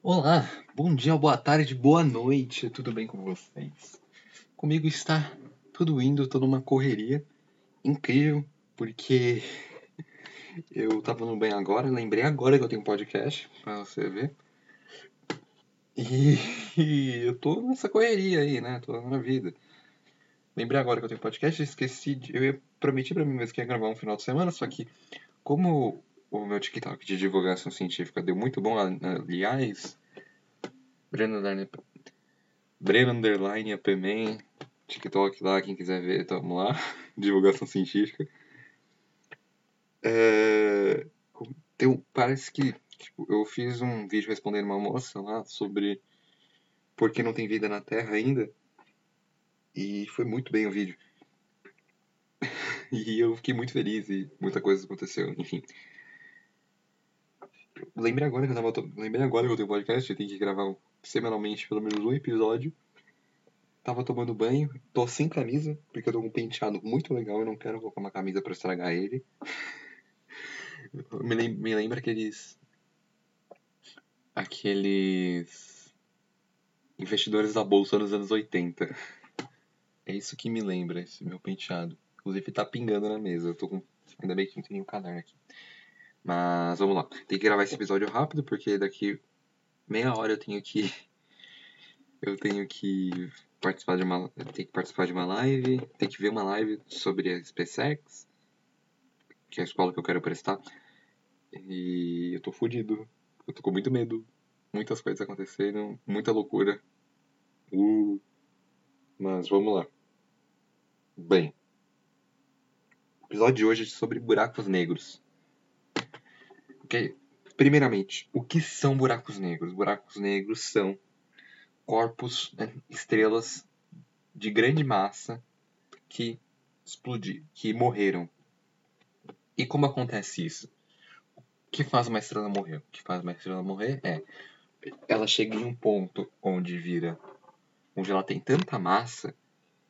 Olá, bom dia, boa tarde, boa noite, tudo bem com vocês? Comigo está tudo indo, toda uma correria incrível, porque eu tava no bem agora, lembrei agora que eu tenho podcast, pra você ver. E, e eu tô nessa correria aí, né? Tô na vida. Lembrei agora que eu tenho podcast, esqueci, de, eu prometi pra mim mesmo que ia gravar um final de semana, só que como o meu TikTok de divulgação científica deu muito bom, aliás. Breno Breno Underline APMan, TikTok lá, quem quiser ver, tamo lá. divulgação científica. É, parece que tipo, eu fiz um vídeo respondendo uma moça lá sobre por que não tem vida na Terra ainda. E foi muito bem o vídeo. e eu fiquei muito feliz e muita coisa aconteceu, enfim. Lembrei agora que eu tava. Lembrei agora que eu tenho podcast, eu tenho que gravar semanalmente pelo menos um episódio. Tava tomando banho, tô sem camisa, porque eu tô com um penteado muito legal e não quero colocar uma camisa para estragar ele. me, lem me lembra aqueles. Aqueles. Investidores da bolsa nos anos 80. É isso que me lembra, esse meu penteado. Inclusive tá pingando na mesa. Eu tô com. Ainda bem que não tem nenhum caderno aqui. Mas vamos lá. Tem que gravar esse episódio rápido, porque daqui meia hora eu tenho que. Eu tenho que participar de uma. Tenho que participar de uma live. Tem que ver uma live sobre a SpaceX. Que é a escola que eu quero prestar. E eu tô fudido. Eu tô com muito medo. Muitas coisas aconteceram. Muita loucura. Uh. Mas vamos lá. Bem. O episódio de hoje é sobre buracos negros. Ok? Primeiramente, o que são buracos negros? Buracos negros são corpos, né, estrelas de grande massa que explodiram, que morreram. E como acontece isso? O que faz uma estrela morrer? O que faz uma estrela morrer é ela chega em um ponto onde vira, onde ela tem tanta massa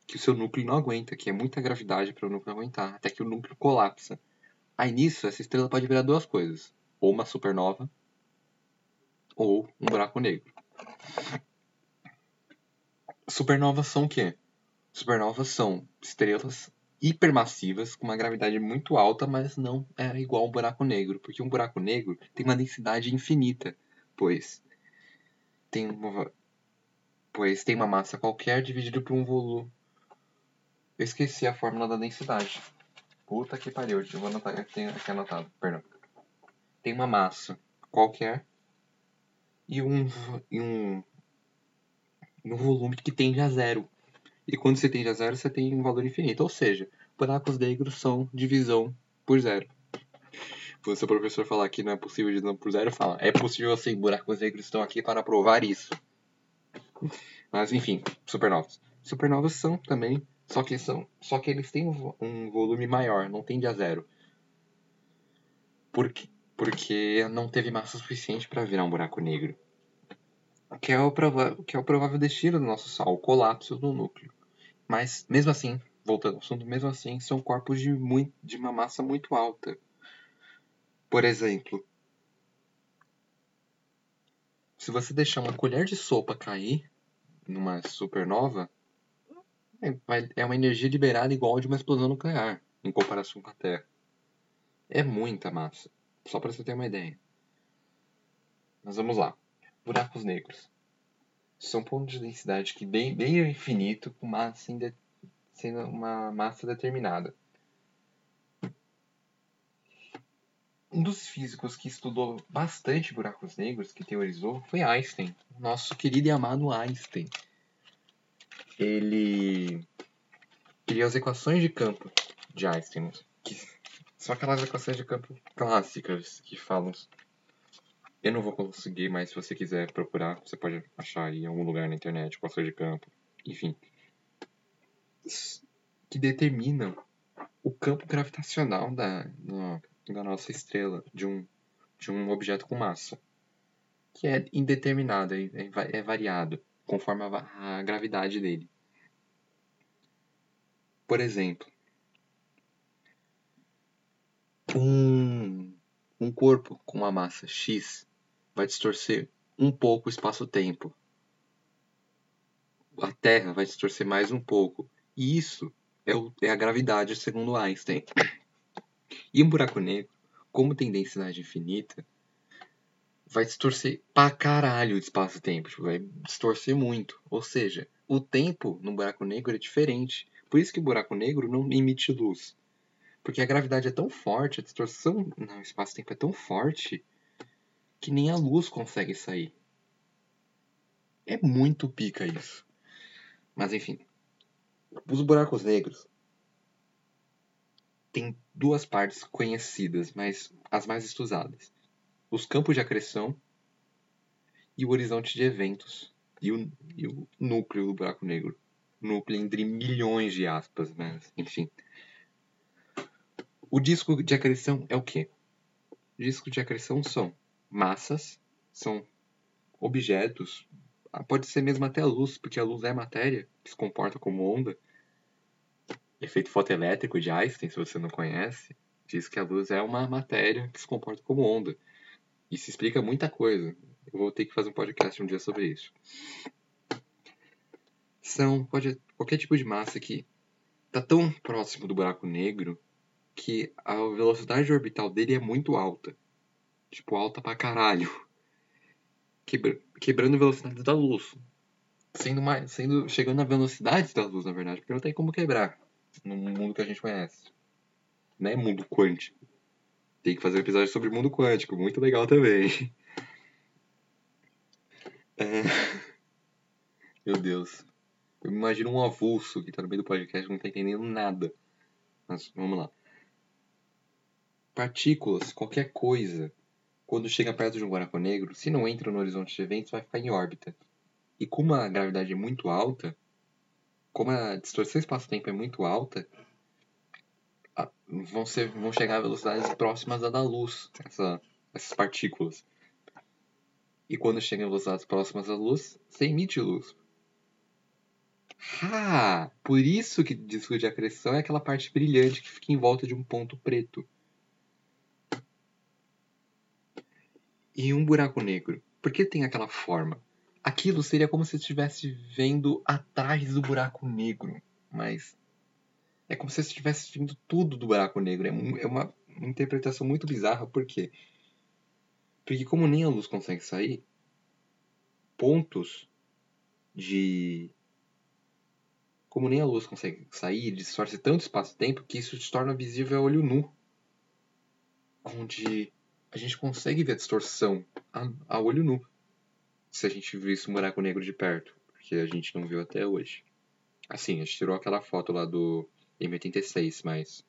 que o seu núcleo não aguenta, que é muita gravidade para o núcleo aguentar, até que o núcleo colapsa. Aí nisso, essa estrela pode virar duas coisas ou uma supernova ou um buraco negro. Supernovas são o quê? Supernovas são estrelas hipermassivas com uma gravidade muito alta, mas não é igual um buraco negro, porque um buraco negro tem uma densidade infinita, pois tem uma, pois tem uma massa qualquer dividido por um volume. Eu esqueci a fórmula da densidade. Puta que pariu, eu vou anotar, eu tenho aqui anotado, perdão tem uma massa qualquer e um, e um, um volume que tende a zero. E quando você tende a zero, você tem um valor infinito. Ou seja, buracos negros são divisão por zero. Quando seu professor falar que não é possível divisão por zero, fala, é possível sim, buracos negros estão aqui para provar isso. Mas enfim, supernovas. Supernovas são também, só que são, só que eles têm um volume maior, não tende a zero. Porque porque não teve massa suficiente para virar um buraco negro. Que é, o que é o provável destino do nosso Sol, o colapso do núcleo. Mas, mesmo assim, voltando ao assunto, mesmo assim, são corpos de, muito, de uma massa muito alta. Por exemplo, se você deixar uma colher de sopa cair numa supernova, é, é uma energia liberada igual a de uma explosão nuclear, em comparação com a Terra. É muita massa. Só para você ter uma ideia. Mas vamos lá. Buracos negros. São pontos de densidade que bem, bem ao infinito com massa inde... sendo uma massa determinada. Um dos físicos que estudou bastante buracos negros, que teorizou, foi Einstein. Nosso querido e amado Einstein. Ele criou as equações de campo de Einstein, são aquelas equações de campo clássicas que falam. Eu não vou conseguir, mas se você quiser procurar, você pode achar aí em algum lugar na internet, equações de campo, enfim. Que determinam o campo gravitacional da, da nossa estrela, de um, de um objeto com massa. Que é indeterminado, é, é variado, conforme a, a gravidade dele. Por exemplo, um, um corpo com uma massa X vai distorcer um pouco o espaço-tempo. A Terra vai distorcer mais um pouco. E isso é, o, é a gravidade, segundo Einstein. E um buraco negro, como tem densidade infinita, vai distorcer pra caralho o espaço-tempo. Tipo, vai distorcer muito. Ou seja, o tempo no buraco negro é diferente. Por isso que o buraco negro não emite luz. Porque a gravidade é tão forte, a distorção no espaço-tempo é tão forte, que nem a luz consegue sair. É muito pica isso. Mas enfim. Os buracos negros têm duas partes conhecidas, mas as mais estudadas os campos de acreção e o horizonte de eventos e o, e o núcleo do buraco negro. Núcleo entre milhões de aspas, mas enfim. O disco de acreção é o quê? O disco de acreção são massas, são objetos, ah, pode ser mesmo até a luz, porque a luz é matéria, que se comporta como onda. Efeito fotoelétrico de Einstein, se você não conhece, diz que a luz é uma matéria que se comporta como onda. Isso explica muita coisa. Eu vou ter que fazer um podcast um dia sobre isso. São pode, qualquer tipo de massa que está tão próximo do buraco negro que a velocidade orbital dele é muito alta. Tipo, alta pra caralho. Quebra, quebrando a velocidade da luz. Sendo mais, sendo, chegando na velocidade da luz, na verdade, porque não tem como quebrar no mundo que a gente conhece. Não é mundo quântico. Tem que fazer um episódio sobre mundo quântico, muito legal também. É... Meu Deus. Eu me imagino um avulso que tá no meio do podcast não tá entendendo nada. Mas vamos lá. Partículas, qualquer coisa, quando chega perto de um buraco negro, se não entra no horizonte de eventos, vai ficar em órbita. E como a gravidade é muito alta, como a distorção espaço-tempo é muito alta, vão, ser, vão chegar a velocidades próximas à da luz, essa, essas partículas. E quando chegam a velocidades próximas à luz, você emite luz. Ah, por isso que disco de acreção é aquela parte brilhante que fica em volta de um ponto preto. E um buraco negro, por que tem aquela forma? Aquilo seria como se estivesse vendo atrás do buraco negro, mas é como se estivesse vindo tudo do buraco negro. É, é uma interpretação muito bizarra, por quê? Porque como nem a luz consegue sair, pontos de... Como nem a luz consegue sair, distorce tanto espaço-tempo que isso se torna visível a olho nu. Onde a gente consegue ver a distorção a, a olho nu. Se a gente visse um buraco negro de perto. Porque a gente não viu até hoje. Assim, a gente tirou aquela foto lá do M86, mas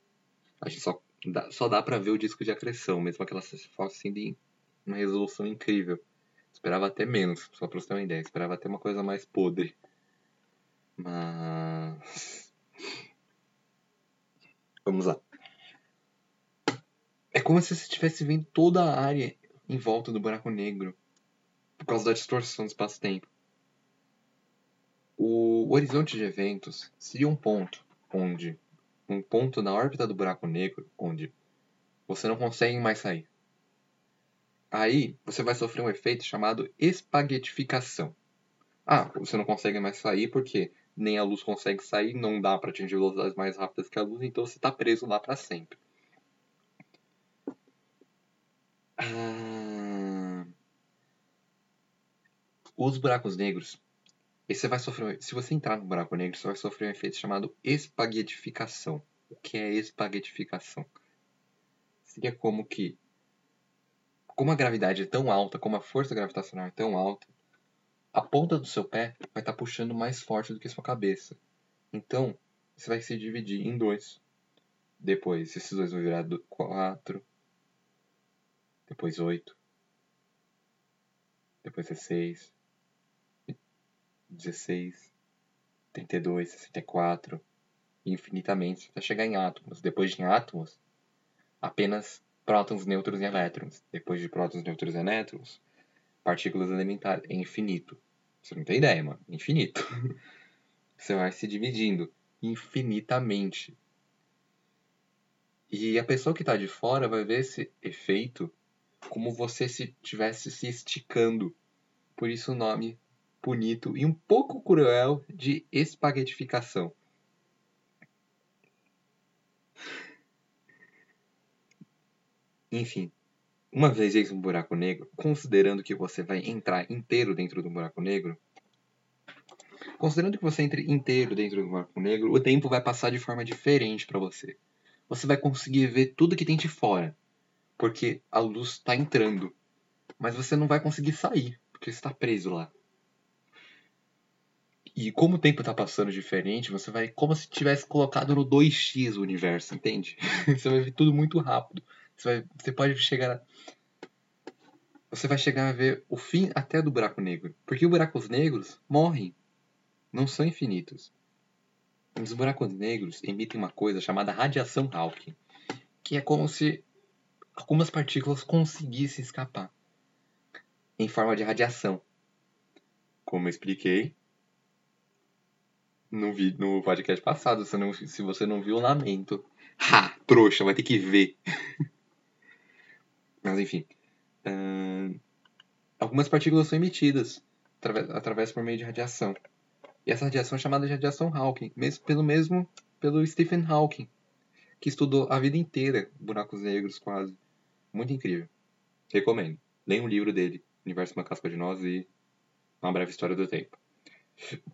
a gente só dá, só dá pra ver o disco de acreção, mesmo aquelas fotos assim de uma resolução incrível. Esperava até menos, só pra você ter uma ideia. Esperava até uma coisa mais podre. Mas. Vamos lá. É como se você estivesse vendo toda a área em volta do buraco negro. Por causa da distorção do espaço-tempo. O horizonte de eventos seria um ponto onde um ponto na órbita do buraco negro onde você não consegue mais sair. Aí você vai sofrer um efeito chamado espaguetificação. Ah, você não consegue mais sair porque nem a luz consegue sair, não dá para atingir velocidades mais rápidas que a luz, então você está preso lá para sempre. Ah... Os buracos negros e você vai sofrer, se você entrar no buraco negro, você vai sofrer um efeito chamado espaguetificação. O que é espaguetificação? Seria como que, como a gravidade é tão alta, como a força gravitacional é tão alta, a ponta do seu pé vai estar tá puxando mais forte do que a sua cabeça. Então, você vai se dividir em dois. Depois, esses dois vão virar quatro. Depois oito. Depois é seis 16, 32, 64, infinitamente, até chegar em átomos. Depois de átomos, apenas prótons, nêutrons e elétrons. Depois de prótons, nêutrons e elétrons, partículas elementares. É infinito. Você não tem ideia, mano. Infinito. Você vai se dividindo infinitamente. E a pessoa que está de fora vai ver esse efeito como você se tivesse se esticando Por isso o nome bonito e um pouco cruel de espaguetificação. Enfim, uma vez em um buraco negro, considerando que você vai entrar inteiro dentro do buraco negro, considerando que você entre inteiro dentro do buraco negro, o tempo vai passar de forma diferente para você. Você vai conseguir ver tudo que tem de fora, porque a luz está entrando, mas você não vai conseguir sair, porque está preso lá. E como o tempo está passando diferente, você vai como se tivesse colocado no 2x o universo, entende? você vai ver tudo muito rápido. Você, vai, você pode chegar a, você vai chegar a ver o fim até do buraco negro, porque os buracos negros morrem, não são infinitos. Os buracos negros emitem uma coisa chamada radiação Hawking, que é como se algumas partículas conseguissem escapar em forma de radiação. Como eu expliquei no, vi no podcast passado, se, não, se você não viu, lamento. Ha! Trouxa, vai ter que ver. Mas enfim. Uh, algumas partículas são emitidas através, através por meio de radiação. E essa radiação é chamada de radiação Hawking, mesmo, pelo mesmo pelo Stephen Hawking, que estudou a vida inteira buracos negros quase. Muito incrível. Recomendo. Leia um livro dele, Universo uma Casca de Nós e Uma Breve História do Tempo.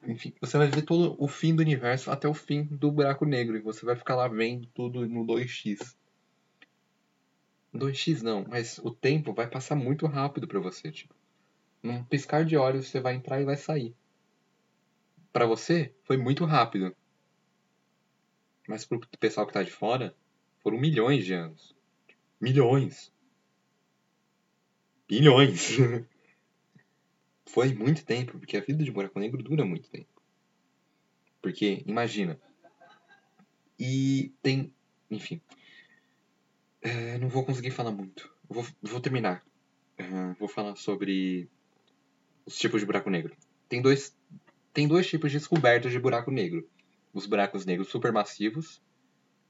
Enfim, você vai ver todo o fim do universo até o fim do buraco negro. E você vai ficar lá vendo tudo no 2x. 2x não, mas o tempo vai passar muito rápido para você. Tipo, num piscar de olhos você vai entrar e vai sair. Para você, foi muito rápido. Mas pro pessoal que tá de fora, foram milhões de anos. Milhões. Bilhões. Foi muito tempo, porque a vida de buraco negro dura muito tempo. Porque, imagina. E tem. Enfim. É, não vou conseguir falar muito. Vou, vou terminar. Uh, vou falar sobre os tipos de buraco negro. Tem dois, tem dois tipos de descobertas de buraco negro: os buracos negros supermassivos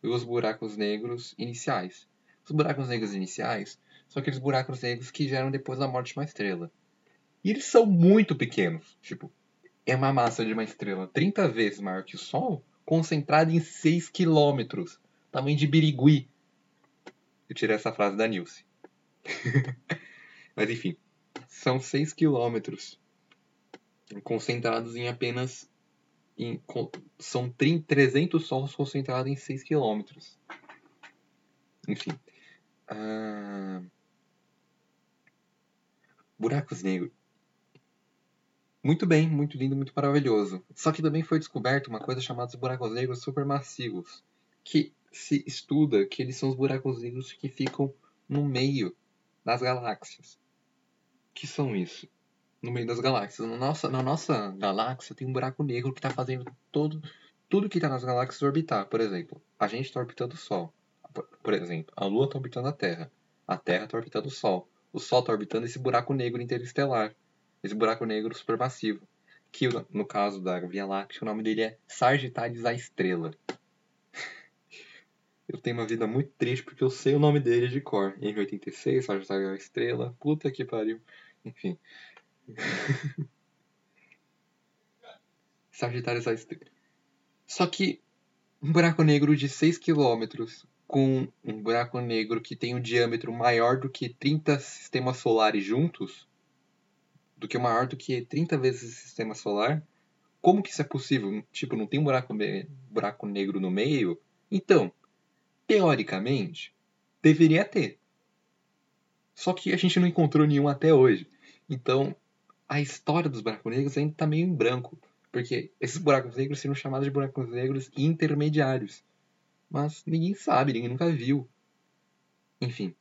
e os buracos negros iniciais. Os buracos negros iniciais são aqueles buracos negros que geram depois da morte de uma estrela. E eles são muito pequenos. Tipo, é uma massa de uma estrela 30 vezes maior que o Sol, concentrada em 6 quilômetros. Tamanho de Birigui. Eu tirei essa frase da Nilce. Mas enfim, são 6 quilômetros concentrados em apenas. Em, são 300 sols concentrados em 6 quilômetros. Enfim. Ah, buracos negros muito bem, muito lindo, muito maravilhoso. Só que também foi descoberto uma coisa chamada buracos negros supermassivos, que se estuda que eles são os buracos negros que ficam no meio das galáxias. Que são isso? No meio das galáxias. Na nossa, na nossa galáxia tem um buraco negro que está fazendo todo, tudo que está nas galáxias orbitar. Por exemplo, a gente está orbitando o Sol. Por exemplo, a Lua está orbitando a Terra. A Terra está orbitando o Sol. O Sol está orbitando esse buraco negro interestelar esse buraco negro supermassivo. Que no caso da Via Láctea, o nome dele é Sagittarius a Estrela. Eu tenho uma vida muito triste porque eu sei o nome dele de cor. M86, Sagitário a Estrela, puta que pariu. Enfim. Sagitário a Estrela. Só que um buraco negro de 6 km com um buraco negro que tem um diâmetro maior do que 30 sistemas solares juntos do que maior do que 30 vezes o sistema solar. Como que isso é possível? Tipo, não tem um buraco, buraco negro no meio? Então, teoricamente, deveria ter. Só que a gente não encontrou nenhum até hoje. Então, a história dos buracos negros ainda está meio em branco. Porque esses buracos negros seriam chamados de buracos negros intermediários. Mas ninguém sabe, ninguém nunca viu. Enfim.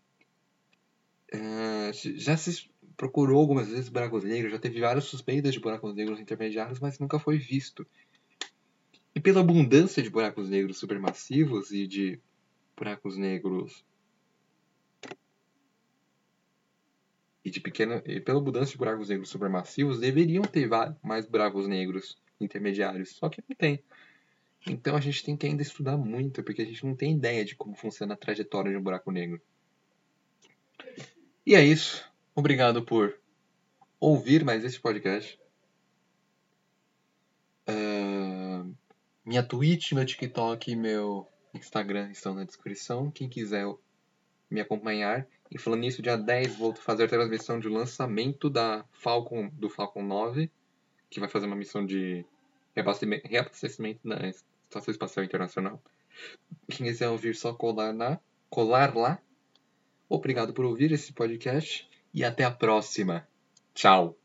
Uh, já se procurou algumas vezes buracos negros, já teve várias suspeitas de buracos negros intermediários, mas nunca foi visto. E pela abundância de buracos negros supermassivos e de buracos negros e de pequena e pela abundância de buracos negros supermassivos deveriam ter mais buracos negros intermediários, só que não tem. Então a gente tem que ainda estudar muito, porque a gente não tem ideia de como funciona a trajetória de um buraco negro. E é isso. Obrigado por ouvir mais este podcast. Uh, minha Twitch, meu TikTok e meu Instagram estão na descrição. Quem quiser me acompanhar. E falando nisso, dia 10 vou fazer a transmissão de lançamento da Falcon, do Falcon 9, que vai fazer uma missão de reabastecimento na Estação Espacial Internacional. Quem quiser ouvir, só colar, na, colar lá. Obrigado por ouvir esse podcast e até a próxima. Tchau!